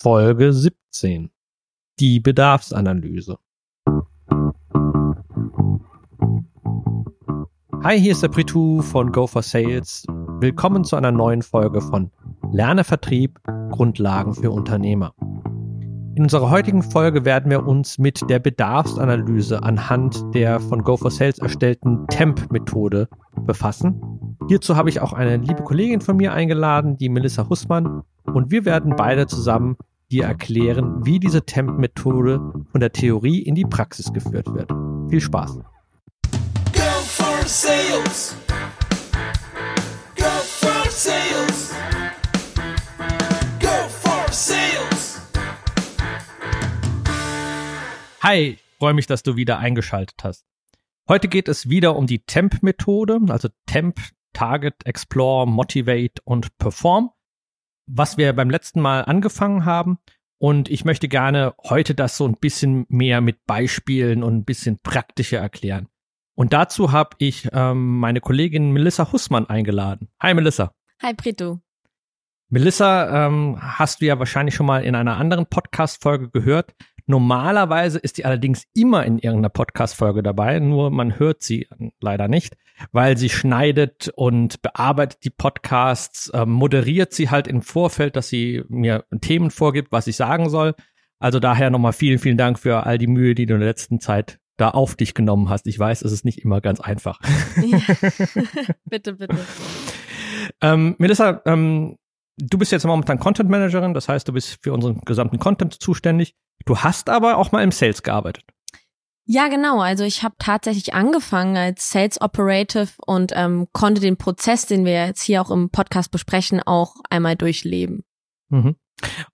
Folge 17. Die Bedarfsanalyse. Hi, hier ist der Pritu von Go for Sales. Willkommen zu einer neuen Folge von Lerne Vertrieb, Grundlagen für Unternehmer. In unserer heutigen Folge werden wir uns mit der Bedarfsanalyse anhand der von Go for Sales erstellten Temp-Methode befassen. Hierzu habe ich auch eine liebe Kollegin von mir eingeladen, die Melissa Hussmann, und wir werden beide zusammen dir erklären, wie diese Temp-Methode von der Theorie in die Praxis geführt wird. Viel Spaß! Hi, freue mich, dass du wieder eingeschaltet hast. Heute geht es wieder um die Temp-Methode, also Temp, Target, Explore, Motivate und Perform was wir beim letzten Mal angefangen haben. Und ich möchte gerne heute das so ein bisschen mehr mit Beispielen und ein bisschen praktischer erklären. Und dazu habe ich ähm, meine Kollegin Melissa Hussmann eingeladen. Hi Melissa. Hi Prito. Melissa, ähm, hast du ja wahrscheinlich schon mal in einer anderen Podcast-Folge gehört. Normalerweise ist die allerdings immer in irgendeiner Podcast-Folge dabei, nur man hört sie leider nicht, weil sie schneidet und bearbeitet die Podcasts, äh, moderiert sie halt im Vorfeld, dass sie mir Themen vorgibt, was ich sagen soll. Also daher nochmal vielen, vielen Dank für all die Mühe, die du in der letzten Zeit da auf dich genommen hast. Ich weiß, es ist nicht immer ganz einfach. Ja. bitte, bitte. Ähm, Melissa, ähm, du bist jetzt momentan Content Managerin, das heißt, du bist für unseren gesamten Content zuständig. Du hast aber auch mal im Sales gearbeitet. Ja, genau. Also ich habe tatsächlich angefangen als Sales Operative und ähm, konnte den Prozess, den wir jetzt hier auch im Podcast besprechen, auch einmal durchleben. Mhm.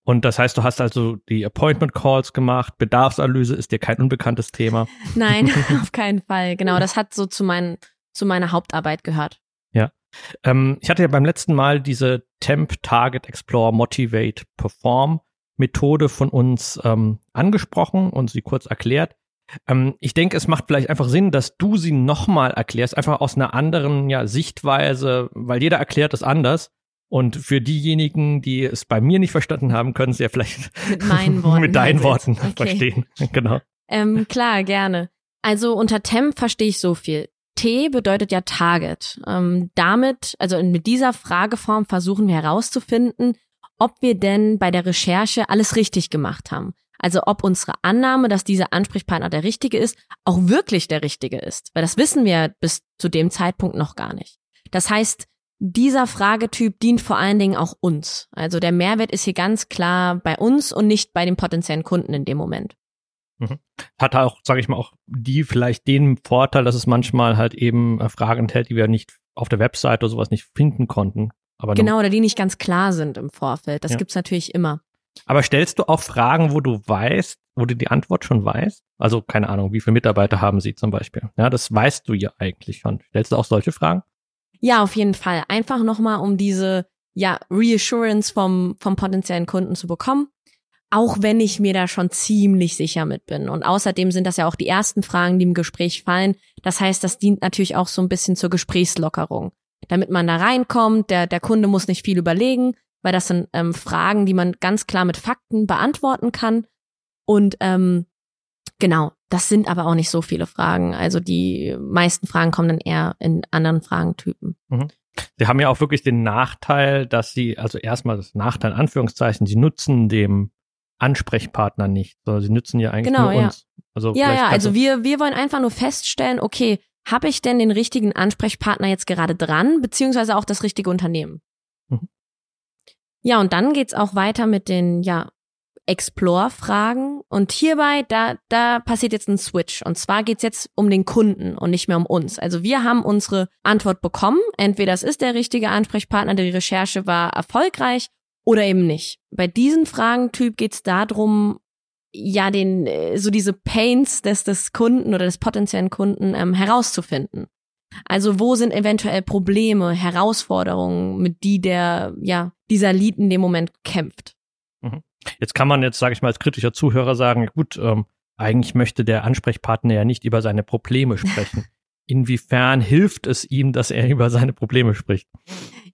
Und das heißt, du hast also die Appointment Calls gemacht, Bedarfsanalyse ist dir kein unbekanntes Thema. Nein, auf keinen Fall. Genau, das hat so zu, mein, zu meiner Hauptarbeit gehört. Ja. Ähm, ich hatte ja beim letzten Mal diese Temp Target Explore Motivate Perform Methode von uns ähm, angesprochen und sie kurz erklärt. Ähm, ich denke, es macht vielleicht einfach Sinn, dass du sie nochmal erklärst, einfach aus einer anderen ja, Sichtweise, weil jeder erklärt es anders. Und für diejenigen, die es bei mir nicht verstanden haben, können sie ja vielleicht mit meinen Worten, mit deinen Worten okay. verstehen. Genau. Ähm, klar, gerne. Also unter Temp verstehe ich so viel. T bedeutet ja Target. Ähm, damit, also mit dieser Frageform versuchen wir herauszufinden, ob wir denn bei der Recherche alles richtig gemacht haben. Also ob unsere Annahme, dass dieser Ansprechpartner der richtige ist, auch wirklich der richtige ist. Weil das wissen wir bis zu dem Zeitpunkt noch gar nicht. Das heißt, dieser Fragetyp dient vor allen Dingen auch uns. Also der Mehrwert ist hier ganz klar bei uns und nicht bei den potenziellen Kunden in dem Moment. Mhm. Hat auch, sage ich mal, auch die vielleicht den Vorteil, dass es manchmal halt eben äh, Fragen enthält, die wir nicht auf der Website oder sowas nicht finden konnten. Aber genau, oder die nicht ganz klar sind im Vorfeld. Das ja. gibt's natürlich immer. Aber stellst du auch Fragen, wo du weißt, wo du die Antwort schon weißt? Also keine Ahnung, wie viele Mitarbeiter haben sie zum Beispiel? Ja, das weißt du ja eigentlich schon. Stellst du auch solche Fragen? Ja, auf jeden Fall. Einfach nochmal, um diese ja Reassurance vom vom potenziellen Kunden zu bekommen. Auch wenn ich mir da schon ziemlich sicher mit bin. Und außerdem sind das ja auch die ersten Fragen, die im Gespräch fallen. Das heißt, das dient natürlich auch so ein bisschen zur Gesprächslockerung damit man da reinkommt. Der, der Kunde muss nicht viel überlegen, weil das sind ähm, Fragen, die man ganz klar mit Fakten beantworten kann. Und ähm, genau, das sind aber auch nicht so viele Fragen. Also die meisten Fragen kommen dann eher in anderen Fragentypen. Mhm. Sie haben ja auch wirklich den Nachteil, dass sie, also erstmal das Nachteil in Anführungszeichen, sie nutzen dem Ansprechpartner nicht, sondern sie nutzen ja eigentlich genau, nur ja. uns. Also ja, ja, also wir, wir wollen einfach nur feststellen, okay, habe ich denn den richtigen Ansprechpartner jetzt gerade dran, beziehungsweise auch das richtige Unternehmen? Mhm. Ja, und dann geht's auch weiter mit den, ja, Explore-Fragen. Und hierbei, da, da passiert jetzt ein Switch. Und zwar geht's jetzt um den Kunden und nicht mehr um uns. Also wir haben unsere Antwort bekommen. Entweder es ist der richtige Ansprechpartner, die Recherche war erfolgreich oder eben nicht. Bei diesem Fragentyp geht's darum, ja den äh, so diese Pains des des Kunden oder des potenziellen Kunden ähm, herauszufinden. Also wo sind eventuell Probleme, Herausforderungen, mit die der ja dieser Lied in dem Moment kämpft. Mhm. Jetzt kann man jetzt sage ich mal als kritischer Zuhörer sagen, gut, ähm, eigentlich möchte der Ansprechpartner ja nicht über seine Probleme sprechen. Inwiefern hilft es ihm, dass er über seine Probleme spricht?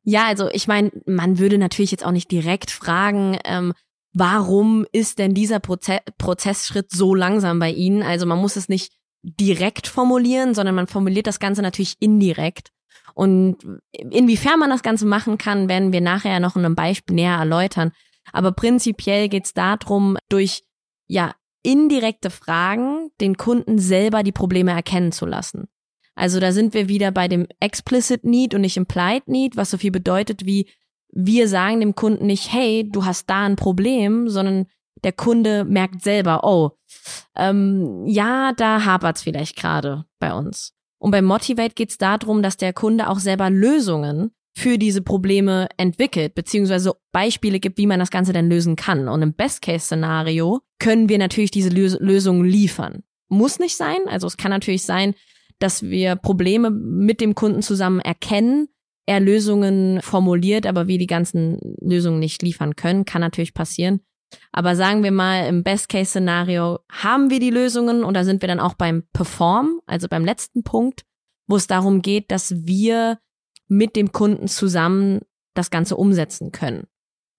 Ja, also ich meine, man würde natürlich jetzt auch nicht direkt fragen, ähm, warum ist denn dieser Proze Prozessschritt so langsam bei Ihnen? Also man muss es nicht direkt formulieren, sondern man formuliert das Ganze natürlich indirekt. Und inwiefern man das Ganze machen kann, werden wir nachher noch in einem Beispiel näher erläutern. Aber prinzipiell geht es darum, durch ja indirekte Fragen den Kunden selber die Probleme erkennen zu lassen. Also da sind wir wieder bei dem Explicit Need und nicht Implied Need, was so viel bedeutet wie wir sagen dem Kunden nicht, hey, du hast da ein Problem, sondern der Kunde merkt selber, oh, ähm, ja, da hapert's vielleicht gerade bei uns. Und bei Motivate geht's darum, dass der Kunde auch selber Lösungen für diese Probleme entwickelt, beziehungsweise Beispiele gibt, wie man das Ganze denn lösen kann. Und im Best-Case-Szenario können wir natürlich diese Lös Lösungen liefern. Muss nicht sein. Also es kann natürlich sein, dass wir Probleme mit dem Kunden zusammen erkennen, er Lösungen formuliert, aber wir die ganzen Lösungen nicht liefern können. Kann natürlich passieren. Aber sagen wir mal, im Best-Case-Szenario haben wir die Lösungen und da sind wir dann auch beim Perform, also beim letzten Punkt, wo es darum geht, dass wir mit dem Kunden zusammen das Ganze umsetzen können.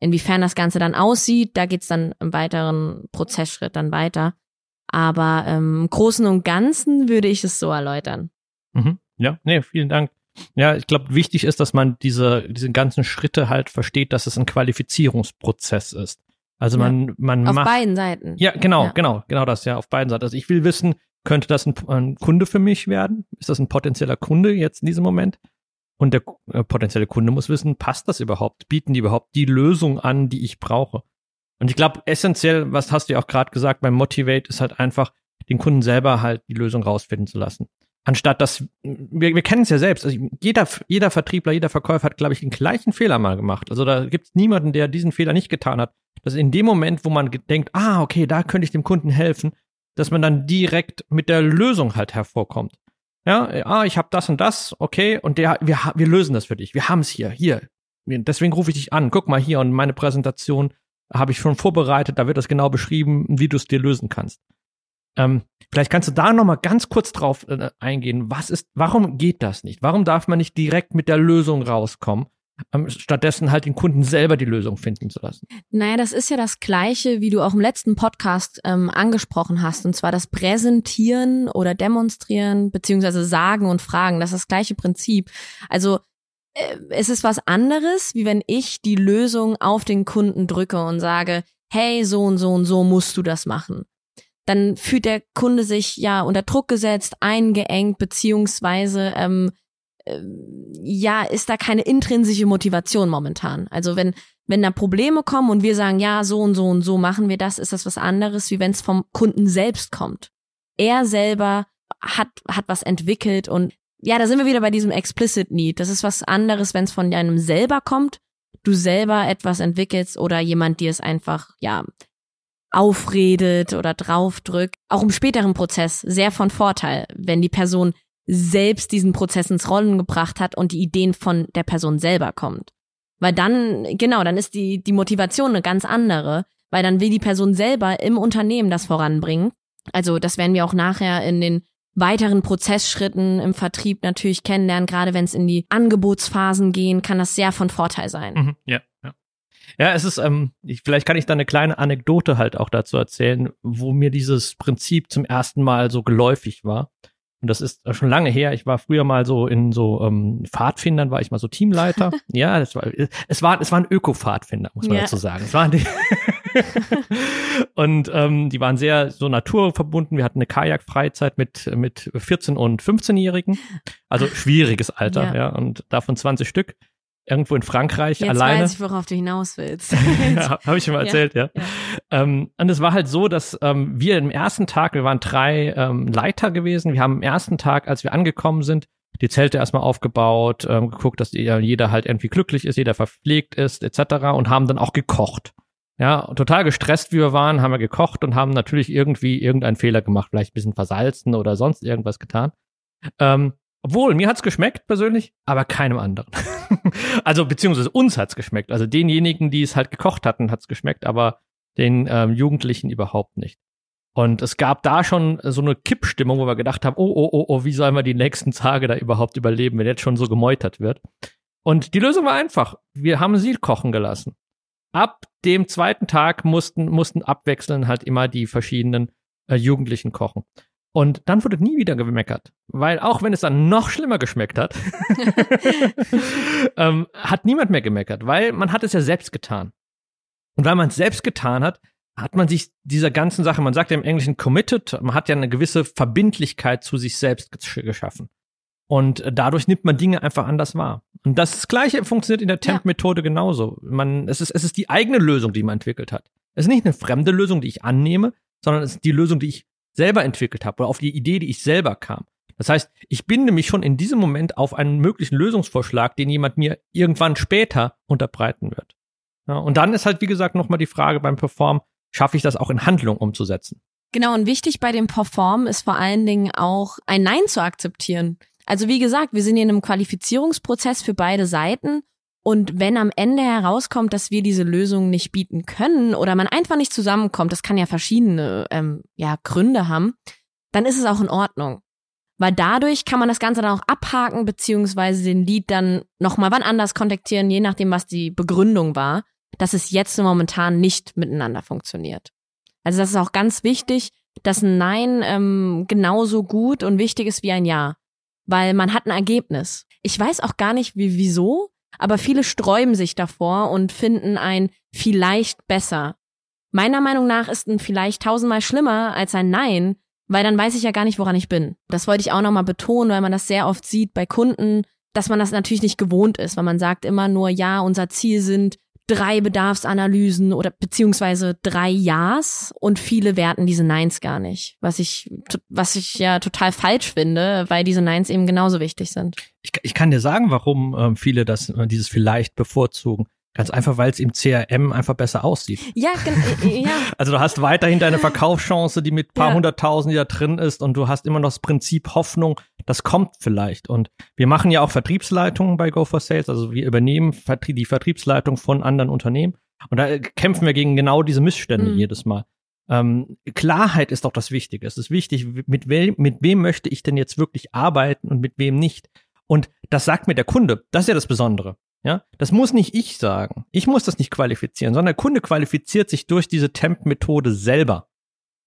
Inwiefern das Ganze dann aussieht, da geht's dann im weiteren Prozessschritt dann weiter. Aber ähm, im Großen und Ganzen würde ich es so erläutern. Mhm. Ja, nee, vielen Dank. Ja, ich glaube, wichtig ist, dass man diese, diese ganzen Schritte halt versteht, dass es ein Qualifizierungsprozess ist. Also man, ja. man auf macht. Auf beiden Seiten. Ja, genau, ja. genau, genau das, ja, auf beiden Seiten. Also ich will wissen, könnte das ein, ein, Kunde für mich werden? Ist das ein potenzieller Kunde jetzt in diesem Moment? Und der äh, potenzielle Kunde muss wissen, passt das überhaupt? Bieten die überhaupt die Lösung an, die ich brauche? Und ich glaube, essentiell, was hast du ja auch gerade gesagt beim Motivate, ist halt einfach, den Kunden selber halt die Lösung rausfinden zu lassen. Anstatt dass, wir, wir kennen es ja selbst, also jeder, jeder Vertriebler, jeder Verkäufer hat, glaube ich, den gleichen Fehler mal gemacht. Also da gibt es niemanden, der diesen Fehler nicht getan hat. Dass in dem Moment, wo man denkt, ah, okay, da könnte ich dem Kunden helfen, dass man dann direkt mit der Lösung halt hervorkommt. Ja, ah, ich habe das und das, okay, und der, wir, wir lösen das für dich. Wir haben es hier, hier. Deswegen rufe ich dich an. Guck mal hier und meine Präsentation habe ich schon vorbereitet. Da wird das genau beschrieben, wie du es dir lösen kannst. Ähm, vielleicht kannst du da noch mal ganz kurz drauf äh, eingehen. Was ist, warum geht das nicht? Warum darf man nicht direkt mit der Lösung rauskommen? Ähm, stattdessen halt den Kunden selber die Lösung finden zu lassen. Naja, das ist ja das Gleiche, wie du auch im letzten Podcast ähm, angesprochen hast, und zwar das Präsentieren oder Demonstrieren, beziehungsweise Sagen und Fragen. Das ist das gleiche Prinzip. Also es ist was anderes, wie wenn ich die Lösung auf den Kunden drücke und sage, hey, so und so und so musst du das machen. Dann fühlt der Kunde sich ja unter Druck gesetzt, eingeengt, beziehungsweise ähm, ähm, ja, ist da keine intrinsische Motivation momentan. Also wenn, wenn da Probleme kommen und wir sagen, ja, so und so und so machen wir das, ist das was anderes, wie wenn es vom Kunden selbst kommt. Er selber hat, hat was entwickelt und ja, da sind wir wieder bei diesem Explicit Need. Das ist was anderes, wenn es von einem selber kommt, du selber etwas entwickelst oder jemand dir es einfach, ja, aufredet oder draufdrückt. Auch im späteren Prozess sehr von Vorteil, wenn die Person selbst diesen Prozess ins Rollen gebracht hat und die Ideen von der Person selber kommt. Weil dann, genau, dann ist die, die Motivation eine ganz andere, weil dann will die Person selber im Unternehmen das voranbringen. Also das werden wir auch nachher in den weiteren Prozessschritten im Vertrieb natürlich kennenlernen. Gerade wenn es in die Angebotsphasen gehen, kann das sehr von Vorteil sein. Mhm, ja, ja. Ja, es ist, ähm, ich, vielleicht kann ich da eine kleine Anekdote halt auch dazu erzählen, wo mir dieses Prinzip zum ersten Mal so geläufig war. Und das ist schon lange her. Ich war früher mal so in so ähm, Pfadfindern, war ich mal so Teamleiter. ja, das war, es war, es waren Öko-Pfadfinder, muss man ja. dazu sagen. Es waren die und ähm, die waren sehr so naturverbunden. Wir hatten eine Kajak-Freizeit mit, mit 14- und 15-Jährigen. Also schwieriges Alter, ja. ja, und davon 20 Stück irgendwo in Frankreich Jetzt alleine. Weiß ich, worauf du hinaus willst. ja, Habe ich schon mal erzählt, ja. ja. ja. Ähm, und es war halt so, dass ähm, wir im ersten Tag, wir waren drei ähm, Leiter gewesen. Wir haben am ersten Tag, als wir angekommen sind, die Zelte erstmal aufgebaut, ähm, geguckt, dass jeder halt irgendwie glücklich ist, jeder verpflegt ist, etc. und haben dann auch gekocht. Ja, total gestresst wie wir waren, haben wir gekocht und haben natürlich irgendwie irgendeinen Fehler gemacht, vielleicht ein bisschen versalzen oder sonst irgendwas getan. Ähm, obwohl, mir hat's geschmeckt persönlich, aber keinem anderen. also beziehungsweise uns hat's geschmeckt. Also denjenigen, die es halt gekocht hatten, hat's geschmeckt, aber den ähm, Jugendlichen überhaupt nicht. Und es gab da schon so eine Kippstimmung, wo wir gedacht haben, oh, oh, oh, oh, wie sollen wir die nächsten Tage da überhaupt überleben, wenn jetzt schon so gemeutert wird. Und die Lösung war einfach. Wir haben sie kochen gelassen. ab dem zweiten Tag mussten, mussten abwechselnd halt immer die verschiedenen äh, Jugendlichen kochen. Und dann wurde nie wieder gemeckert. Weil auch wenn es dann noch schlimmer geschmeckt hat, ähm, hat niemand mehr gemeckert, weil man hat es ja selbst getan. Und weil man es selbst getan hat, hat man sich dieser ganzen Sache, man sagt ja im Englischen committed, man hat ja eine gewisse Verbindlichkeit zu sich selbst geschaffen. Und dadurch nimmt man Dinge einfach anders wahr. Und das Gleiche funktioniert in der Temp-Methode genauso. Man, es, ist, es ist die eigene Lösung, die man entwickelt hat. Es ist nicht eine fremde Lösung, die ich annehme, sondern es ist die Lösung, die ich selber entwickelt habe oder auf die Idee, die ich selber kam. Das heißt, ich binde mich schon in diesem Moment auf einen möglichen Lösungsvorschlag, den jemand mir irgendwann später unterbreiten wird. Ja, und dann ist halt, wie gesagt, nochmal die Frage beim Perform, schaffe ich das auch in Handlung umzusetzen? Genau, und wichtig bei dem Perform ist vor allen Dingen auch ein Nein zu akzeptieren. Also wie gesagt, wir sind hier in einem Qualifizierungsprozess für beide Seiten. Und wenn am Ende herauskommt, dass wir diese Lösung nicht bieten können oder man einfach nicht zusammenkommt, das kann ja verschiedene ähm, ja, Gründe haben, dann ist es auch in Ordnung. Weil dadurch kann man das Ganze dann auch abhaken, beziehungsweise den Lied dann nochmal wann anders kontaktieren, je nachdem, was die Begründung war, dass es jetzt momentan nicht miteinander funktioniert. Also das ist auch ganz wichtig, dass ein Nein ähm, genauso gut und wichtig ist wie ein Ja weil man hat ein Ergebnis. Ich weiß auch gar nicht, wie, wieso, aber viele sträuben sich davor und finden ein vielleicht besser. Meiner Meinung nach ist ein vielleicht tausendmal schlimmer als ein Nein, weil dann weiß ich ja gar nicht, woran ich bin. Das wollte ich auch nochmal betonen, weil man das sehr oft sieht bei Kunden, dass man das natürlich nicht gewohnt ist, weil man sagt immer nur, ja, unser Ziel sind drei Bedarfsanalysen oder beziehungsweise drei Ja's und viele werten diese Neins gar nicht, was ich, was ich ja total falsch finde, weil diese Neins eben genauso wichtig sind. Ich, ich kann dir sagen, warum äh, viele das, äh, dieses vielleicht bevorzugen. Ganz einfach, weil es im CRM einfach besser aussieht. Ja, äh, äh, ja. Also du hast weiterhin deine Verkaufschance, die mit paar ja. hunderttausend, die da drin ist und du hast immer noch das Prinzip Hoffnung, das kommt vielleicht. Und wir machen ja auch Vertriebsleitungen bei Go for Sales, also wir übernehmen die Vertriebsleitung von anderen Unternehmen und da kämpfen wir gegen genau diese Missstände mhm. jedes Mal. Ähm, Klarheit ist doch das Wichtige. Es ist wichtig, mit wem, mit wem möchte ich denn jetzt wirklich arbeiten und mit wem nicht. Und das sagt mir der Kunde. Das ist ja das Besondere. Ja, das muss nicht ich sagen. Ich muss das nicht qualifizieren, sondern der Kunde qualifiziert sich durch diese Temp-Methode selber.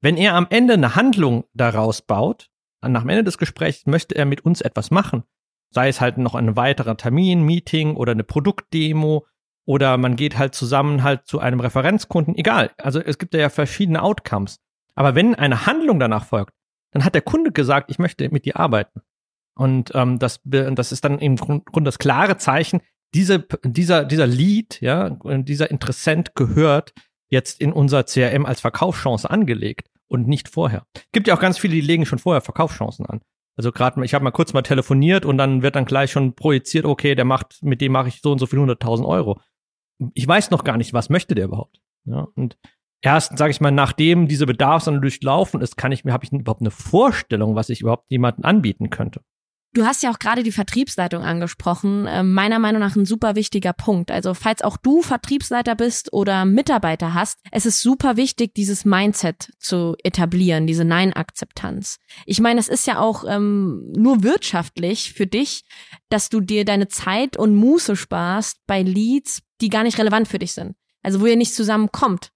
Wenn er am Ende eine Handlung daraus baut, nach dem Ende des Gesprächs möchte er mit uns etwas machen, sei es halt noch ein weiterer Termin, Meeting oder eine Produktdemo oder man geht halt zusammen halt zu einem Referenzkunden, egal. Also es gibt ja verschiedene Outcomes. Aber wenn eine Handlung danach folgt, dann hat der Kunde gesagt, ich möchte mit dir arbeiten. Und ähm, das, das ist dann im Grunde das klare Zeichen, diese, dieser, dieser Lead, ja, dieser Interessent gehört jetzt in unser CRM als Verkaufschance angelegt und nicht vorher. Gibt ja auch ganz viele, die legen schon vorher Verkaufschancen an. Also gerade, ich habe mal kurz mal telefoniert und dann wird dann gleich schon projiziert, okay, der macht, mit dem mache ich so und so viel hunderttausend Euro. Ich weiß noch gar nicht, was möchte der überhaupt. Ja, und erst, sage ich mal, nachdem diese Bedarfsanalyse durchlaufen ist, kann ich mir, habe ich überhaupt eine Vorstellung, was ich überhaupt jemandem anbieten könnte. Du hast ja auch gerade die Vertriebsleitung angesprochen. Äh, meiner Meinung nach ein super wichtiger Punkt. Also falls auch du Vertriebsleiter bist oder Mitarbeiter hast, es ist super wichtig, dieses Mindset zu etablieren, diese Nein-Akzeptanz. Ich meine, es ist ja auch ähm, nur wirtschaftlich für dich, dass du dir deine Zeit und Muße sparst bei Leads, die gar nicht relevant für dich sind. Also wo ihr nicht zusammenkommt.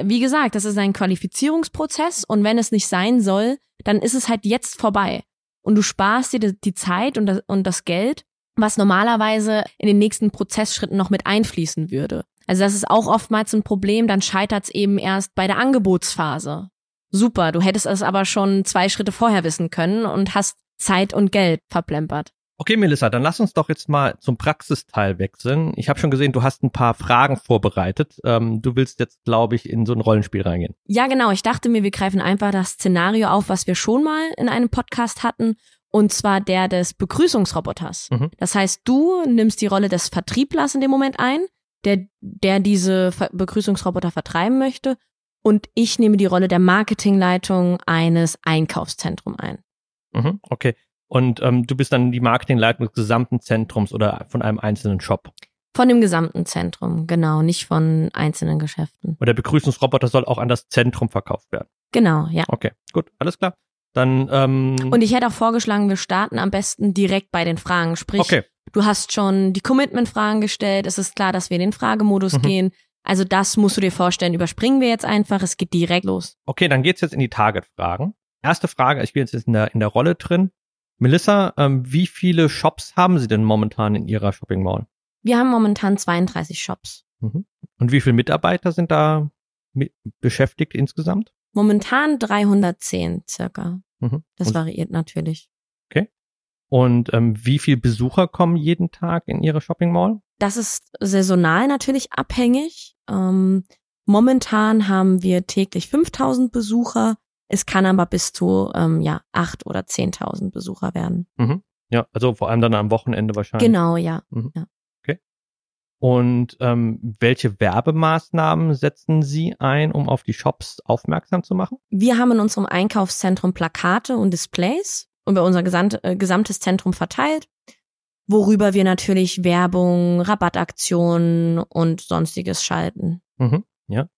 Wie gesagt, das ist ein Qualifizierungsprozess und wenn es nicht sein soll, dann ist es halt jetzt vorbei und du sparst dir die Zeit und das, und das Geld, was normalerweise in den nächsten Prozessschritten noch mit einfließen würde. Also das ist auch oftmals ein Problem, dann scheitert es eben erst bei der Angebotsphase. Super, du hättest es aber schon zwei Schritte vorher wissen können und hast Zeit und Geld verplempert. Okay, Melissa, dann lass uns doch jetzt mal zum Praxisteil wechseln. Ich habe schon gesehen, du hast ein paar Fragen vorbereitet. Ähm, du willst jetzt, glaube ich, in so ein Rollenspiel reingehen. Ja, genau. Ich dachte mir, wir greifen einfach das Szenario auf, was wir schon mal in einem Podcast hatten, und zwar der des Begrüßungsroboters. Mhm. Das heißt, du nimmst die Rolle des Vertrieblers in dem Moment ein, der, der diese Begrüßungsroboter vertreiben möchte, und ich nehme die Rolle der Marketingleitung eines Einkaufszentrums ein. Mhm, okay. Und ähm, du bist dann die Marketingleitung des gesamten Zentrums oder von einem einzelnen Shop. Von dem gesamten Zentrum, genau, nicht von einzelnen Geschäften. Und der Begrüßungsroboter soll auch an das Zentrum verkauft werden. Genau, ja. Okay, gut, alles klar. Dann ähm Und ich hätte auch vorgeschlagen, wir starten am besten direkt bei den Fragen. Sprich, okay. du hast schon die Commitment-Fragen gestellt. Es ist klar, dass wir in den Fragemodus mhm. gehen. Also das musst du dir vorstellen, überspringen wir jetzt einfach, es geht direkt los. Okay, dann geht's jetzt in die Target-Fragen. Erste Frage, ich bin jetzt in der, in der Rolle drin. Melissa, ähm, wie viele Shops haben Sie denn momentan in Ihrer Shopping Mall? Wir haben momentan 32 Shops. Mhm. Und wie viele Mitarbeiter sind da beschäftigt insgesamt? Momentan 310 circa. Mhm. Das Und, variiert natürlich. Okay. Und ähm, wie viele Besucher kommen jeden Tag in Ihre Shopping Mall? Das ist saisonal natürlich abhängig. Ähm, momentan haben wir täglich 5000 Besucher. Es kann aber bis zu ähm, ja acht oder 10.000 Besucher werden. Mhm. Ja, also vor allem dann am Wochenende wahrscheinlich. Genau, ja. Mhm. ja. Okay. Und ähm, welche Werbemaßnahmen setzen Sie ein, um auf die Shops aufmerksam zu machen? Wir haben in unserem Einkaufszentrum Plakate und Displays über unser gesamt, äh, gesamtes Zentrum verteilt, worüber wir natürlich Werbung, Rabattaktionen und sonstiges schalten. Mhm. Ja.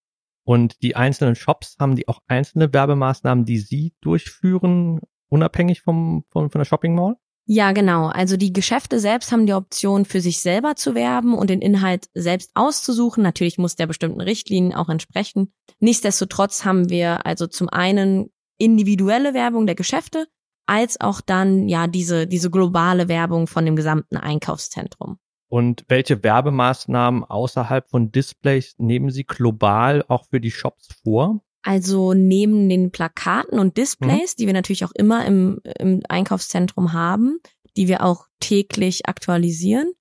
Und die einzelnen Shops, haben die auch einzelne Werbemaßnahmen, die sie durchführen, unabhängig vom, von, von der Shopping Mall? Ja, genau. Also die Geschäfte selbst haben die Option, für sich selber zu werben und den Inhalt selbst auszusuchen. Natürlich muss der bestimmten Richtlinien auch entsprechen. Nichtsdestotrotz haben wir also zum einen individuelle Werbung der Geschäfte, als auch dann ja diese, diese globale Werbung von dem gesamten Einkaufszentrum. Und welche Werbemaßnahmen außerhalb von Displays nehmen Sie global auch für die Shops vor? Also neben den Plakaten und Displays, mhm. die wir natürlich auch immer im, im Einkaufszentrum haben, die wir auch täglich aktualisieren,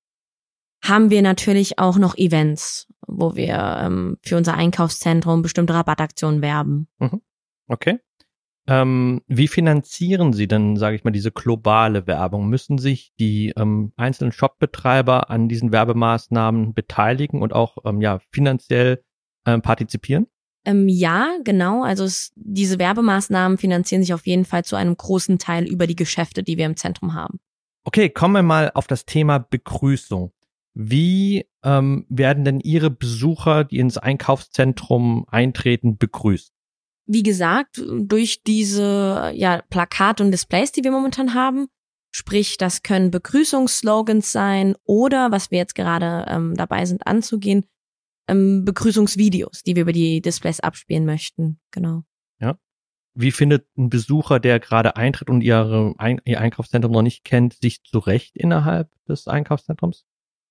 haben wir natürlich auch noch Events, wo wir ähm, für unser Einkaufszentrum bestimmte Rabattaktionen werben. Mhm. Okay. Ähm, wie finanzieren Sie denn, sage ich mal, diese globale Werbung? Müssen sich die ähm, einzelnen Shopbetreiber an diesen Werbemaßnahmen beteiligen und auch ähm, ja finanziell ähm, partizipieren? Ähm, ja, genau. Also es, diese Werbemaßnahmen finanzieren sich auf jeden Fall zu einem großen Teil über die Geschäfte, die wir im Zentrum haben. Okay, kommen wir mal auf das Thema Begrüßung. Wie ähm, werden denn Ihre Besucher, die ins Einkaufszentrum eintreten, begrüßt? Wie gesagt, durch diese ja, Plakate und Displays, die wir momentan haben. Sprich, das können Begrüßungsslogans sein oder, was wir jetzt gerade ähm, dabei sind anzugehen, ähm, Begrüßungsvideos, die wir über die Displays abspielen möchten. Genau. Ja. Wie findet ein Besucher, der gerade eintritt und ihre, ein, ihr Einkaufszentrum noch nicht kennt, sich zurecht innerhalb des Einkaufszentrums?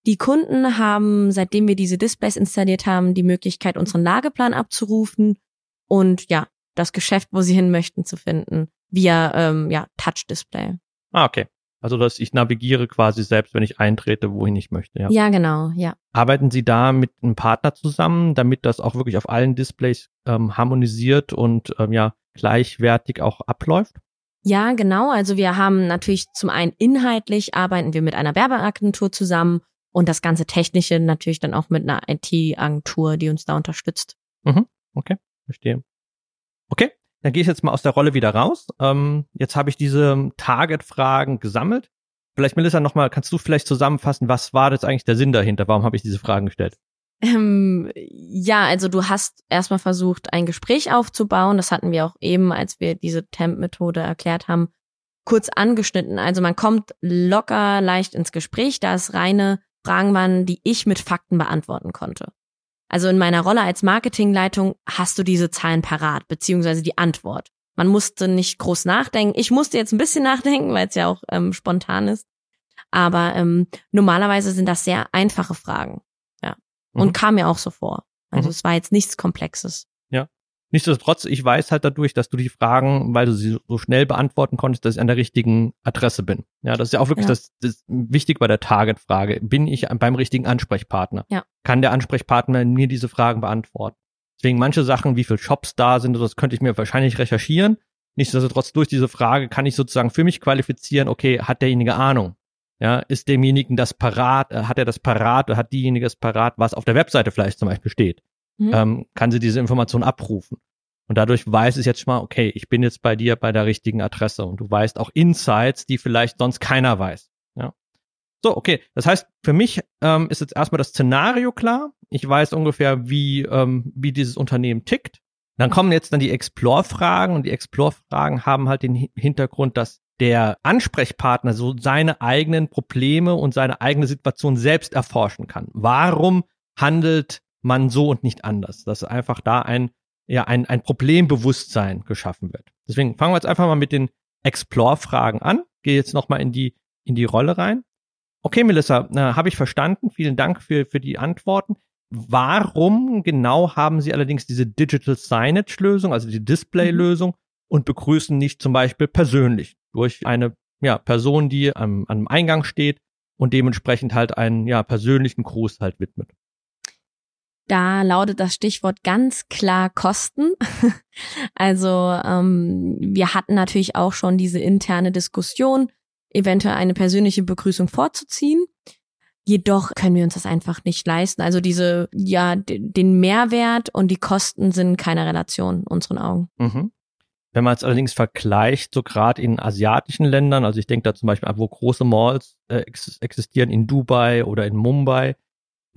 Die Kunden haben, seitdem wir diese Displays installiert haben, die Möglichkeit, unseren Lageplan abzurufen und ja, das Geschäft, wo sie hin möchten, zu finden, via ähm, ja, Touch-Display. Ah, okay. Also, dass ich navigiere quasi selbst, wenn ich eintrete, wohin ich möchte. Ja, ja genau, ja. Arbeiten Sie da mit einem Partner zusammen, damit das auch wirklich auf allen Displays ähm, harmonisiert und ähm, ja gleichwertig auch abläuft? Ja, genau. Also wir haben natürlich zum einen inhaltlich arbeiten wir mit einer Werbeagentur zusammen und das ganze Technische natürlich dann auch mit einer IT-Agentur, die uns da unterstützt. Mhm, okay. Verstehe. Okay, dann gehe ich jetzt mal aus der Rolle wieder raus. Ähm, jetzt habe ich diese Target-Fragen gesammelt. Vielleicht, Melissa, nochmal, kannst du vielleicht zusammenfassen, was war das eigentlich der Sinn dahinter? Warum habe ich diese Fragen gestellt? Ähm, ja, also du hast erstmal versucht, ein Gespräch aufzubauen. Das hatten wir auch eben, als wir diese Temp-Methode erklärt haben, kurz angeschnitten. Also man kommt locker leicht ins Gespräch, da es reine Fragen waren, die ich mit Fakten beantworten konnte. Also in meiner Rolle als Marketingleitung hast du diese Zahlen parat, beziehungsweise die Antwort. Man musste nicht groß nachdenken. Ich musste jetzt ein bisschen nachdenken, weil es ja auch ähm, spontan ist. Aber ähm, normalerweise sind das sehr einfache Fragen. Ja. Und mhm. kam mir auch so vor. Also mhm. es war jetzt nichts Komplexes. Nichtsdestotrotz, ich weiß halt dadurch, dass du die Fragen, weil du sie so schnell beantworten konntest, dass ich an der richtigen Adresse bin. Ja, das ist ja auch wirklich ja. Das, das wichtig bei der Target-Frage. Bin ich beim richtigen Ansprechpartner? Ja. Kann der Ansprechpartner mir diese Fragen beantworten? Deswegen manche Sachen, wie viele Shops da sind, das könnte ich mir wahrscheinlich recherchieren. Nichtsdestotrotz durch diese Frage kann ich sozusagen für mich qualifizieren, okay, hat derjenige Ahnung? Ja, ist demjenigen das parat, äh, hat er das parat oder hat diejenige das parat, was auf der Webseite vielleicht zum Beispiel steht? Mhm. ähm, kann sie diese Information abrufen. Und dadurch weiß es jetzt schon mal, okay, ich bin jetzt bei dir bei der richtigen Adresse und du weißt auch Insights, die vielleicht sonst keiner weiß. Ja. So, okay. Das heißt, für mich ähm, ist jetzt erstmal das Szenario klar. Ich weiß ungefähr, wie, ähm, wie dieses Unternehmen tickt. Dann kommen jetzt dann die Explore-Fragen und die Explore-Fragen haben halt den Hintergrund, dass der Ansprechpartner so seine eigenen Probleme und seine eigene Situation selbst erforschen kann. Warum handelt man so und nicht anders. Dass einfach da ein, ja, ein, ein Problembewusstsein geschaffen wird. Deswegen fangen wir jetzt einfach mal mit den Explore-Fragen an. Gehe jetzt nochmal in die, in die Rolle rein. Okay, Melissa, habe ich verstanden. Vielen Dank für, für die Antworten. Warum genau haben Sie allerdings diese Digital Signage-Lösung, also die Display-Lösung, mhm. und begrüßen nicht zum Beispiel persönlich durch eine ja, Person, die am, am Eingang steht und dementsprechend halt einen ja, persönlichen Gruß halt widmet? Da lautet das Stichwort ganz klar Kosten. also ähm, wir hatten natürlich auch schon diese interne Diskussion, eventuell eine persönliche Begrüßung vorzuziehen. Jedoch können wir uns das einfach nicht leisten. Also diese, ja, den Mehrwert und die Kosten sind keine Relation in unseren Augen. Mhm. Wenn man es allerdings vergleicht, so gerade in asiatischen Ländern, also ich denke da zum Beispiel, wo große Malls äh, existieren in Dubai oder in Mumbai,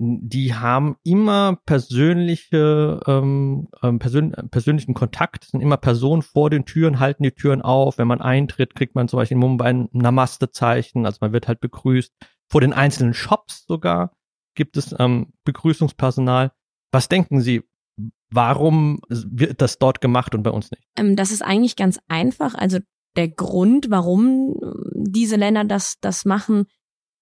die haben immer persönliche, ähm, ähm, persön persönlichen Kontakt, sind immer Personen vor den Türen, halten die Türen auf. Wenn man eintritt, kriegt man zum Beispiel in Mumbai ein Namaste-Zeichen, also man wird halt begrüßt. Vor den einzelnen Shops sogar gibt es ähm, Begrüßungspersonal. Was denken Sie, warum wird das dort gemacht und bei uns nicht? Ähm, das ist eigentlich ganz einfach. Also der Grund, warum diese Länder das, das machen,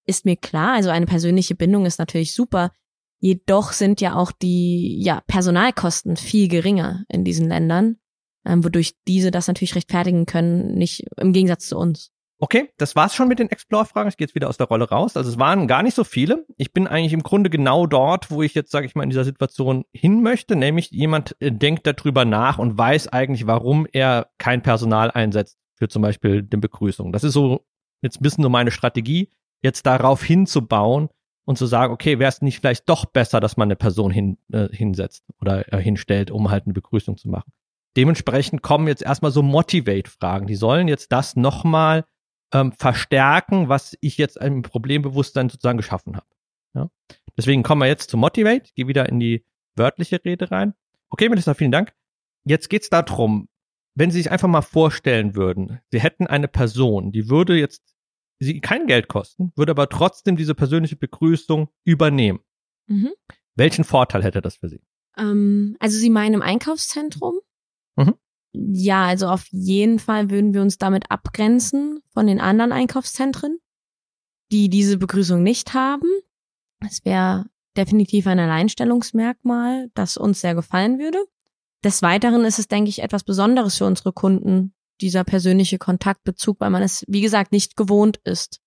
ist mir klar. Also eine persönliche Bindung ist natürlich super. Jedoch sind ja auch die ja, Personalkosten viel geringer in diesen Ländern, ähm, wodurch diese das natürlich rechtfertigen können, nicht im Gegensatz zu uns. Okay, das war's schon mit den Explore-Fragen. Ich gehe jetzt wieder aus der Rolle raus. Also es waren gar nicht so viele. Ich bin eigentlich im Grunde genau dort, wo ich jetzt, sage ich mal, in dieser Situation hin möchte. Nämlich jemand äh, denkt darüber nach und weiß eigentlich, warum er kein Personal einsetzt für zum Beispiel den Begrüßung. Das ist so jetzt ein bisschen so meine Strategie jetzt darauf hinzubauen und zu sagen, okay, wäre es nicht vielleicht doch besser, dass man eine Person hin, äh, hinsetzt oder äh, hinstellt, um halt eine Begrüßung zu machen. Dementsprechend kommen jetzt erstmal so Motivate-Fragen. Die sollen jetzt das nochmal ähm, verstärken, was ich jetzt im Problembewusstsein sozusagen geschaffen habe. Ja? Deswegen kommen wir jetzt zu Motivate. Gehe wieder in die wörtliche Rede rein. Okay, Minister, vielen Dank. Jetzt geht's darum, wenn Sie sich einfach mal vorstellen würden, Sie hätten eine Person, die würde jetzt sie kein Geld kosten, würde aber trotzdem diese persönliche Begrüßung übernehmen. Mhm. Welchen Vorteil hätte das für Sie? Ähm, also Sie meinen im Einkaufszentrum? Mhm. Ja, also auf jeden Fall würden wir uns damit abgrenzen von den anderen Einkaufszentren, die diese Begrüßung nicht haben. Es wäre definitiv ein Alleinstellungsmerkmal, das uns sehr gefallen würde. Des Weiteren ist es, denke ich, etwas Besonderes für unsere Kunden, dieser persönliche Kontaktbezug, weil man es, wie gesagt, nicht gewohnt ist.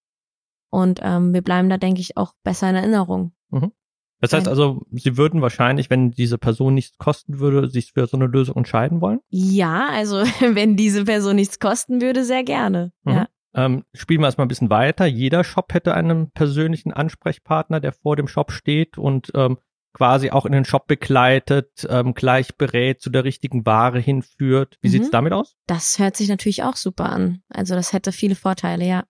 Und ähm, wir bleiben da, denke ich, auch besser in Erinnerung. Mhm. Das heißt also, Sie würden wahrscheinlich, wenn diese Person nichts kosten würde, sich für so eine Lösung entscheiden wollen? Ja, also wenn diese Person nichts kosten würde, sehr gerne. Mhm. Ja. Ähm, spielen wir erstmal ein bisschen weiter. Jeder Shop hätte einen persönlichen Ansprechpartner, der vor dem Shop steht und ähm, quasi auch in den Shop begleitet, ähm, gleich berät, zu der richtigen Ware hinführt. Wie mhm. sieht's damit aus? Das hört sich natürlich auch super an. Also das hätte viele Vorteile, ja.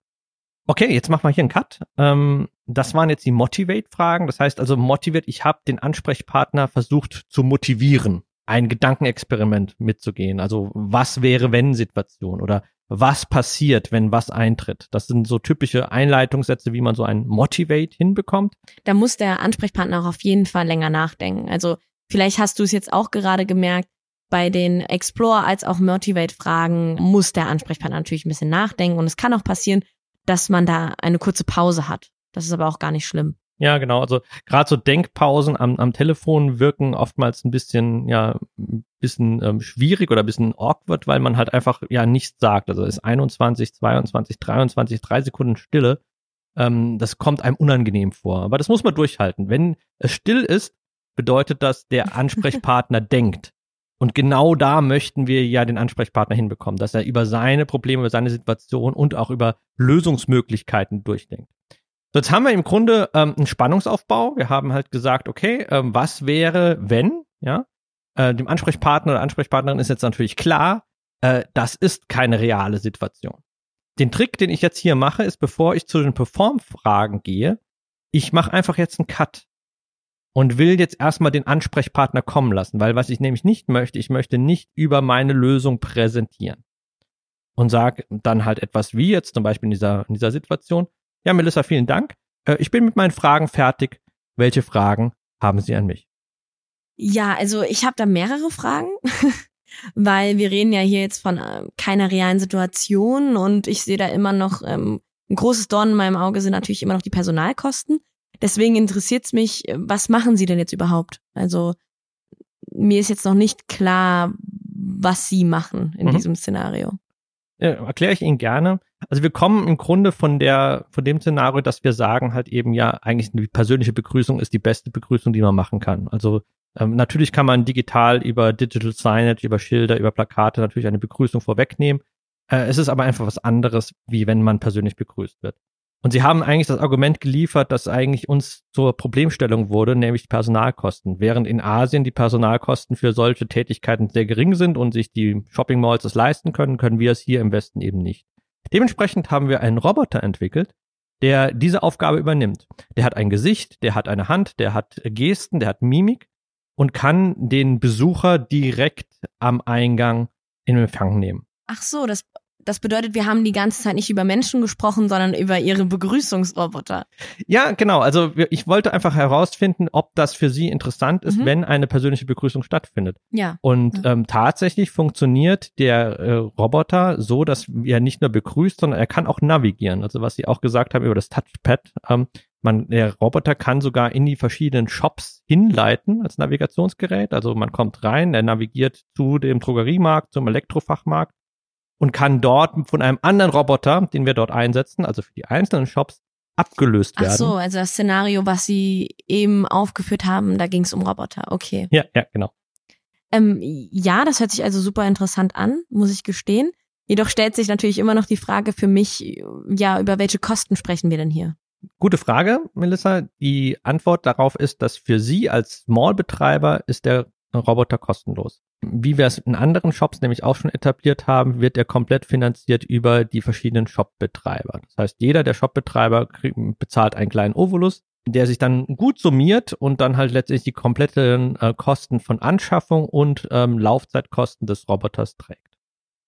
Okay, jetzt machen wir hier einen Cut. Ähm, das waren jetzt die Motivate-Fragen. Das heißt also, Motivate, ich habe den Ansprechpartner versucht zu motivieren, ein Gedankenexperiment mitzugehen. Also was wäre, wenn Situation oder was passiert, wenn was eintritt. Das sind so typische Einleitungssätze, wie man so ein Motivate hinbekommt. Da muss der Ansprechpartner auch auf jeden Fall länger nachdenken. Also vielleicht hast du es jetzt auch gerade gemerkt, bei den Explore als auch Motivate-Fragen muss der Ansprechpartner natürlich ein bisschen nachdenken und es kann auch passieren, dass man da eine kurze Pause hat. Das ist aber auch gar nicht schlimm. Ja, genau. Also gerade so Denkpausen am, am Telefon wirken oftmals ein bisschen, ja, ein bisschen ähm, schwierig oder ein bisschen awkward, weil man halt einfach ja nichts sagt. Also es ist 21, 22, 23, drei Sekunden Stille. Ähm, das kommt einem unangenehm vor. Aber das muss man durchhalten. Wenn es still ist, bedeutet das, der Ansprechpartner denkt. Und genau da möchten wir ja den Ansprechpartner hinbekommen, dass er über seine Probleme, über seine Situation und auch über Lösungsmöglichkeiten durchdenkt. So, jetzt haben wir im Grunde ähm, einen Spannungsaufbau. Wir haben halt gesagt, okay, ähm, was wäre, wenn, ja, äh, dem Ansprechpartner oder Ansprechpartnerin ist jetzt natürlich klar, äh, das ist keine reale Situation. Den Trick, den ich jetzt hier mache, ist, bevor ich zu den Perform-Fragen gehe, ich mache einfach jetzt einen Cut und will jetzt erstmal den Ansprechpartner kommen lassen, weil was ich nämlich nicht möchte, ich möchte nicht über meine Lösung präsentieren und sage dann halt etwas wie jetzt zum Beispiel in dieser, in dieser Situation, ja, Melissa, vielen Dank. Äh, ich bin mit meinen Fragen fertig. Welche Fragen haben Sie an mich? Ja, also ich habe da mehrere Fragen, weil wir reden ja hier jetzt von äh, keiner realen Situation und ich sehe da immer noch ähm, ein großes Dorn in meinem Auge sind natürlich immer noch die Personalkosten. Deswegen interessiert es mich, äh, was machen Sie denn jetzt überhaupt? Also mir ist jetzt noch nicht klar, was Sie machen in mhm. diesem Szenario. Ja, erkläre ich Ihnen gerne. Also wir kommen im Grunde von der, von dem Szenario, dass wir sagen halt eben ja, eigentlich die persönliche Begrüßung ist die beste Begrüßung, die man machen kann. Also ähm, natürlich kann man digital über Digital Signage, über Schilder, über Plakate natürlich eine Begrüßung vorwegnehmen. Äh, es ist aber einfach was anderes, wie wenn man persönlich begrüßt wird. Und sie haben eigentlich das Argument geliefert, das eigentlich uns zur Problemstellung wurde, nämlich Personalkosten. Während in Asien die Personalkosten für solche Tätigkeiten sehr gering sind und sich die Shopping Malls das leisten können, können wir es hier im Westen eben nicht. Dementsprechend haben wir einen Roboter entwickelt, der diese Aufgabe übernimmt. Der hat ein Gesicht, der hat eine Hand, der hat Gesten, der hat Mimik und kann den Besucher direkt am Eingang in Empfang nehmen. Ach so, das das bedeutet, wir haben die ganze Zeit nicht über Menschen gesprochen, sondern über ihre Begrüßungsroboter. Ja, genau. Also ich wollte einfach herausfinden, ob das für Sie interessant ist, mhm. wenn eine persönliche Begrüßung stattfindet. Ja. Und ja. Ähm, tatsächlich funktioniert der äh, Roboter so, dass er nicht nur begrüßt, sondern er kann auch navigieren. Also was Sie auch gesagt haben über das Touchpad. Ähm, man, der Roboter kann sogar in die verschiedenen Shops hinleiten als Navigationsgerät. Also man kommt rein, er navigiert zu dem Drogeriemarkt, zum Elektrofachmarkt und kann dort von einem anderen Roboter, den wir dort einsetzen, also für die einzelnen Shops, abgelöst werden. Ach so, also das Szenario, was Sie eben aufgeführt haben, da ging es um Roboter. Okay. Ja, ja, genau. Ähm, ja, das hört sich also super interessant an, muss ich gestehen. Jedoch stellt sich natürlich immer noch die Frage für mich, ja, über welche Kosten sprechen wir denn hier? Gute Frage, Melissa. Die Antwort darauf ist, dass für Sie als Mallbetreiber ist der Roboter kostenlos. Wie wir es in anderen Shops nämlich auch schon etabliert haben, wird er komplett finanziert über die verschiedenen Shopbetreiber. Das heißt, jeder der Shopbetreiber bezahlt einen kleinen Ovolus, der sich dann gut summiert und dann halt letztlich die kompletten äh, Kosten von Anschaffung und ähm, Laufzeitkosten des Roboters trägt.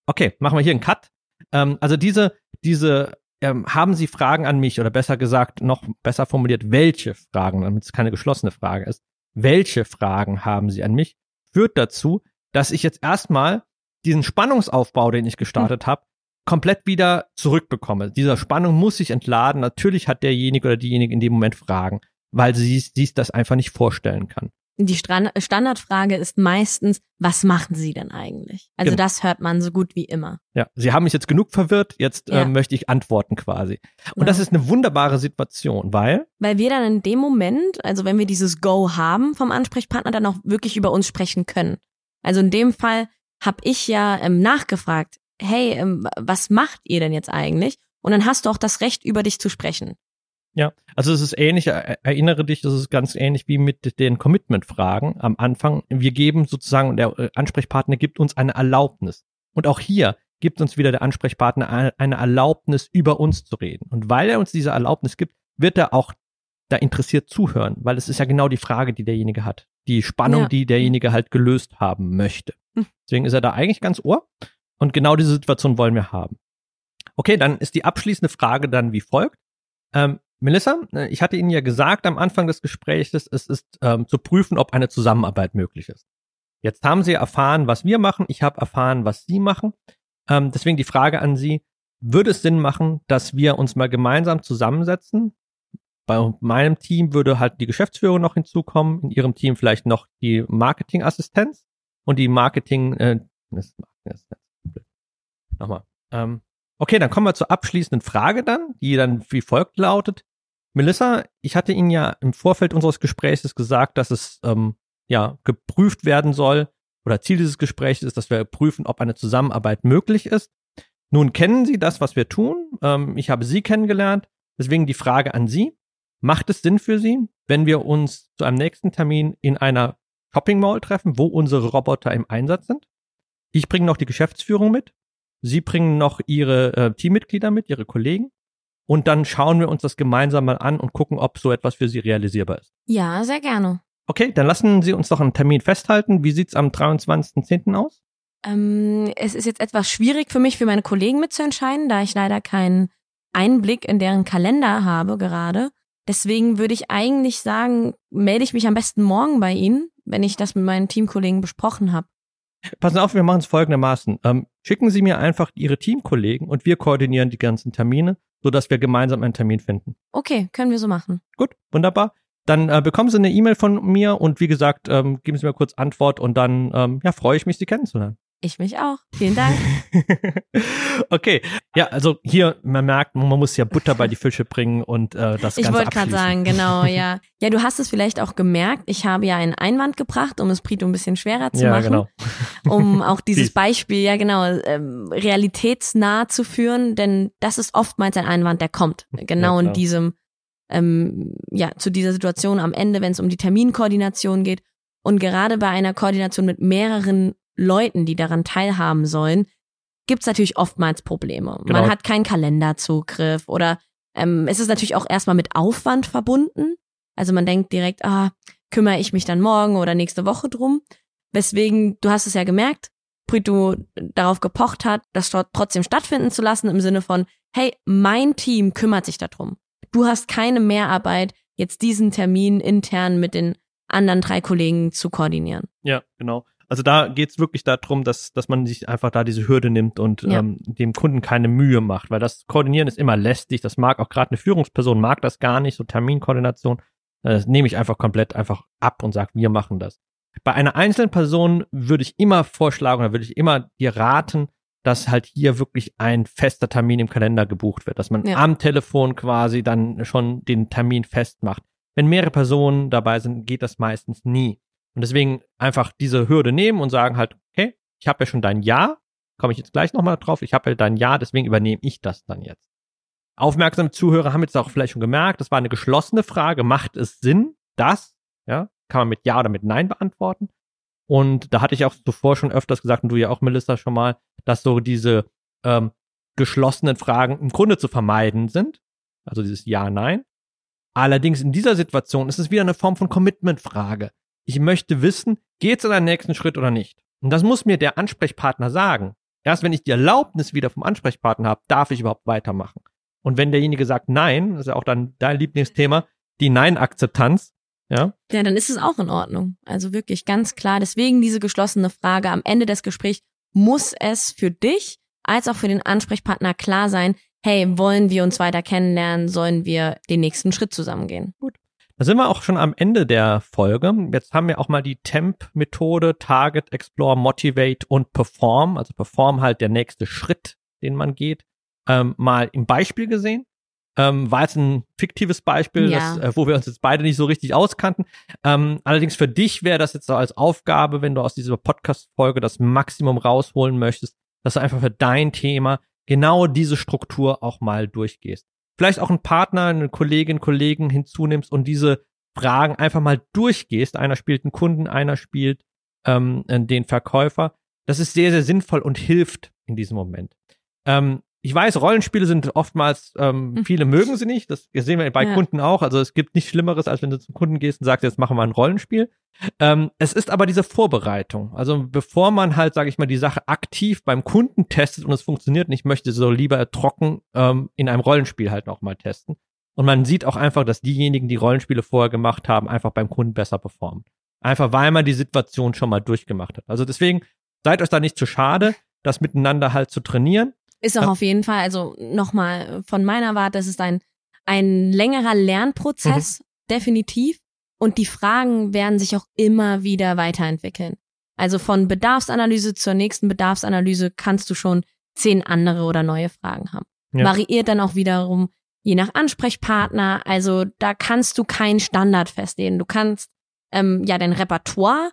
Okay, machen wir hier einen Cut. Ähm, also diese, diese ähm, haben Sie Fragen an mich oder besser gesagt, noch besser formuliert, welche Fragen, damit es keine geschlossene Frage ist, welche Fragen haben Sie an mich, führt dazu, dass ich jetzt erstmal diesen Spannungsaufbau, den ich gestartet hm. habe, komplett wieder zurückbekomme. Dieser Spannung muss sich entladen. Natürlich hat derjenige oder diejenige in dem Moment Fragen, weil sie, sie das einfach nicht vorstellen kann. Die Standardfrage ist meistens, was machen Sie denn eigentlich? Also genau. das hört man so gut wie immer. Ja, Sie haben mich jetzt genug verwirrt, jetzt ja. äh, möchte ich antworten quasi. Und genau. das ist eine wunderbare Situation, weil? Weil wir dann in dem Moment, also wenn wir dieses Go haben vom Ansprechpartner, dann auch wirklich über uns sprechen können. Also in dem Fall habe ich ja ähm, nachgefragt, hey, ähm, was macht ihr denn jetzt eigentlich? Und dann hast du auch das Recht, über dich zu sprechen. Ja, also es ist ähnlich, erinnere dich, das ist ganz ähnlich wie mit den Commitment-Fragen am Anfang. Wir geben sozusagen, der äh, Ansprechpartner gibt uns eine Erlaubnis. Und auch hier gibt uns wieder der Ansprechpartner eine Erlaubnis, über uns zu reden. Und weil er uns diese Erlaubnis gibt, wird er auch da interessiert zuhören, weil es ist ja genau die Frage, die derjenige hat. Die Spannung, ja. die derjenige halt gelöst haben möchte. Hm. Deswegen ist er da eigentlich ganz ohr. Und genau diese Situation wollen wir haben. Okay, dann ist die abschließende Frage dann wie folgt. Ähm, Melissa, äh, ich hatte Ihnen ja gesagt am Anfang des Gesprächs, es ist ähm, zu prüfen, ob eine Zusammenarbeit möglich ist. Jetzt haben Sie erfahren, was wir machen. Ich habe erfahren, was Sie machen. Ähm, deswegen die Frage an Sie, würde es Sinn machen, dass wir uns mal gemeinsam zusammensetzen? Bei meinem Team würde halt die Geschäftsführung noch hinzukommen, in Ihrem Team vielleicht noch die Marketingassistenz und die Marketing, äh, das, nochmal. Ähm, okay, dann kommen wir zur abschließenden Frage dann, die dann wie folgt lautet. Melissa, ich hatte Ihnen ja im Vorfeld unseres Gesprächs gesagt, dass es ähm, ja geprüft werden soll oder Ziel dieses Gesprächs ist, dass wir prüfen, ob eine Zusammenarbeit möglich ist. Nun kennen Sie das, was wir tun. Ähm, ich habe Sie kennengelernt. Deswegen die Frage an Sie. Macht es Sinn für Sie, wenn wir uns zu einem nächsten Termin in einer Shopping Mall treffen, wo unsere Roboter im Einsatz sind? Ich bringe noch die Geschäftsführung mit. Sie bringen noch Ihre äh, Teammitglieder mit, Ihre Kollegen und dann schauen wir uns das gemeinsam mal an und gucken, ob so etwas für Sie realisierbar ist. Ja, sehr gerne. Okay, dann lassen Sie uns doch einen Termin festhalten. Wie sieht's am 23.10. aus? Ähm, es ist jetzt etwas schwierig für mich, für meine Kollegen mitzuentscheiden, da ich leider keinen Einblick in deren Kalender habe gerade. Deswegen würde ich eigentlich sagen, melde ich mich am besten morgen bei Ihnen, wenn ich das mit meinen Teamkollegen besprochen habe. Passen auf, wir machen es folgendermaßen. Ähm, schicken Sie mir einfach Ihre Teamkollegen und wir koordinieren die ganzen Termine, sodass wir gemeinsam einen Termin finden. Okay, können wir so machen. Gut, wunderbar. Dann äh, bekommen Sie eine E-Mail von mir und wie gesagt, ähm, geben Sie mir kurz Antwort und dann ähm, ja, freue ich mich, Sie kennenzulernen. Ich mich auch. Vielen Dank. okay. Ja, also hier, man merkt, man muss ja Butter bei die Fische bringen und äh, das Ich Ganze wollte gerade sagen, genau, ja. Ja, du hast es vielleicht auch gemerkt. Ich habe ja einen Einwand gebracht, um es Prito ein bisschen schwerer zu ja, machen. genau. Um auch dieses. Beispiel, ja genau, ähm, realitätsnah zu führen, denn das ist oftmals ein Einwand, der kommt. Genau Ja, in diesem, ähm, ja, zu dieser Situation am Ende, wenn es um die Terminkoordination geht. Und gerade bei einer Koordination mit mehreren Leuten, die daran teilhaben sollen, gibt's natürlich oftmals Probleme. Genau. Man hat keinen Kalenderzugriff oder ähm, es ist natürlich auch erstmal mit Aufwand verbunden. Also man denkt direkt, ah, kümmere ich mich dann morgen oder nächste Woche drum. Weswegen, du hast es ja gemerkt, Prito darauf gepocht hat, das dort trotzdem stattfinden zu lassen, im Sinne von, hey, mein Team kümmert sich darum. Du hast keine Mehrarbeit, jetzt diesen Termin intern mit den anderen drei Kollegen zu koordinieren. Ja, genau. Also da geht's wirklich darum, dass, dass man sich einfach da diese Hürde nimmt und Ja. ähm, dem Kunden keine Mühe macht, weil das Koordinieren ist immer lästig. Das mag auch gerade eine Führungsperson mag das gar nicht, so Terminkoordination. Äh, Das nehme ich einfach komplett einfach ab und sage, wir machen das. Bei einer einzelnen Person würde ich immer vorschlagen oder würde ich immer dir raten, dass halt hier wirklich ein fester Termin im Kalender gebucht wird, dass man Ja. am Telefon quasi dann schon den Termin festmacht. Wenn mehrere Personen dabei sind, geht das meistens nie. Und deswegen einfach diese Hürde nehmen und sagen halt, okay, ich habe ja schon dein Ja, komme ich jetzt gleich nochmal drauf, ich habe ja dein Ja, deswegen übernehme ich das dann jetzt. Aufmerksame Zuhörer haben jetzt auch vielleicht schon gemerkt, das war eine geschlossene Frage, macht es Sinn, das, ja, kann man mit Ja oder mit Nein beantworten. Und da hatte ich auch zuvor schon öfters gesagt, und du ja auch, Melissa, schon mal, dass so diese ähm, geschlossenen Fragen im Grunde zu vermeiden sind. Also dieses Ja, Nein. Allerdings in dieser Situation ist es wieder eine Form von Commitment-Frage. Ich möchte wissen, geht's in den nächsten Schritt oder nicht? Und das muss mir der Ansprechpartner sagen. Erst wenn ich die Erlaubnis wieder vom Ansprechpartner habe, darf ich überhaupt weitermachen. Und wenn derjenige sagt Nein, das ist ja auch dann dein Lieblingsthema, die Nein-Akzeptanz, ja, Ja, dann ist es auch in Ordnung. Also wirklich ganz klar. Deswegen diese geschlossene Frage am Ende des Gesprächs muss es für dich als auch für den Ansprechpartner klar sein, hey, wollen wir uns weiter kennenlernen? Sollen wir den nächsten Schritt zusammengehen? Da sind wir auch schon am Ende der Folge. Jetzt haben wir auch mal die Temp-Methode, Target, Explore, Motivate und Perform, also Perform halt der nächste Schritt, den man geht, ähm, mal im Beispiel gesehen. Ähm, war jetzt ein fiktives Beispiel, Ja. das, äh, wo wir uns jetzt beide nicht so richtig auskannten. Ähm, allerdings für dich wäre das jetzt so als Aufgabe, wenn du aus dieser Podcast-Folge das Maximum rausholen möchtest, dass du einfach für dein Thema genau diese Struktur auch mal durchgehst vielleicht auch einen Partner, eine Kollegin, Kollegen hinzunimmst und diese Fragen einfach mal durchgehst. Einer spielt einen Kunden, einer spielt ähm, den Verkäufer. Das ist sehr, sehr sinnvoll und hilft in diesem Moment. Ähm, ich weiß, Rollenspiele sind oftmals, ähm, Hm. viele mögen sie nicht. Das sehen wir bei Ja. Kunden auch. Also es gibt nichts Schlimmeres, als wenn du zum Kunden gehst und sagst, jetzt machen wir ein Rollenspiel. Ähm, es ist aber diese Vorbereitung. Also bevor man halt, sage ich mal, die Sache aktiv beim Kunden testet und es funktioniert nicht, möchte so lieber trocken ähm, in einem Rollenspiel halt noch mal testen. Und man sieht auch einfach, dass diejenigen, die Rollenspiele vorher gemacht haben, einfach beim Kunden besser performen. Einfach weil man die Situation schon mal durchgemacht hat. Also deswegen seid euch da nicht zu schade, das miteinander halt zu trainieren. Ist auch Ja. auf jeden Fall, also nochmal von meiner Warte, das ist ein, ein längerer Lernprozess, Mhm. definitiv. Und die Fragen werden sich auch immer wieder weiterentwickeln. Also von Bedarfsanalyse zur nächsten Bedarfsanalyse kannst du schon zehn andere oder neue Fragen haben. Ja. Variiert dann auch wiederum je nach Ansprechpartner. Also da kannst du keinen Standard festlegen. Du kannst ähm, ja dein Repertoire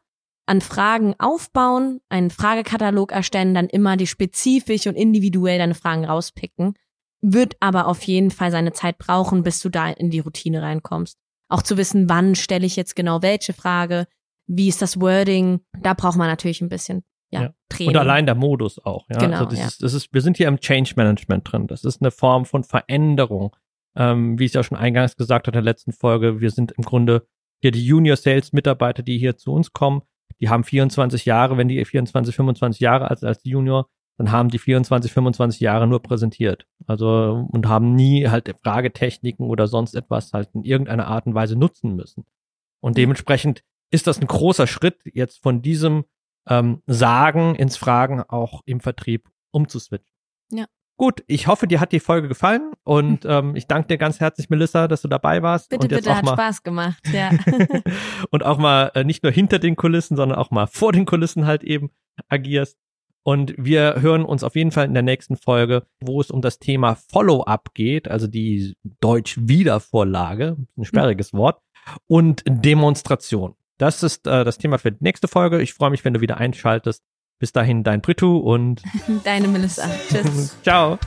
an Fragen aufbauen, einen Fragekatalog erstellen, dann immer die spezifisch und individuell deine Fragen rauspicken. Wird aber auf jeden Fall seine Zeit brauchen, bis du da in die Routine reinkommst. Auch zu wissen, wann stelle ich jetzt genau welche Frage, wie ist das Wording, da braucht man natürlich ein bisschen ja, Ja. Training. Und allein der Modus auch. Ja? Genau, also das ja. ist, das ist, wir sind hier im Change Management drin. Das ist eine Form von Veränderung. Ähm, wie ich ja schon eingangs gesagt hatte in der letzten Folge, wir sind im Grunde hier die Junior Sales Mitarbeiter, die hier zu uns kommen. Die haben 24 Jahre, wenn die 24, 25 Jahre als, als Junior, dann haben die 24, 25 Jahre nur präsentiert. Also und haben nie halt Fragetechniken oder sonst etwas halt in irgendeiner Art und Weise nutzen müssen. Und dementsprechend ist das ein großer Schritt, jetzt von diesem ähm, Sagen ins Fragen auch im Vertrieb umzuswitchen. Ja. Gut, ich hoffe, dir hat die Folge gefallen und ähm, ich danke dir ganz herzlich, Melissa, dass du dabei warst. Bitte, und jetzt bitte, auch hat mal, Spaß gemacht, ja. und auch mal äh, nicht nur hinter den Kulissen, sondern auch mal vor den Kulissen halt eben agierst. Und wir hören uns auf jeden Fall in der nächsten Folge, wo es um das Thema Follow-up geht, also die Deutsch-Wiedervorlage, ein sperriges Wort, und Demonstration. Das ist äh, das Thema für die nächste Folge. Ich freue mich, wenn du wieder einschaltest. Bis dahin, dein Britu und Deine Melissa. Tschüss. ciao.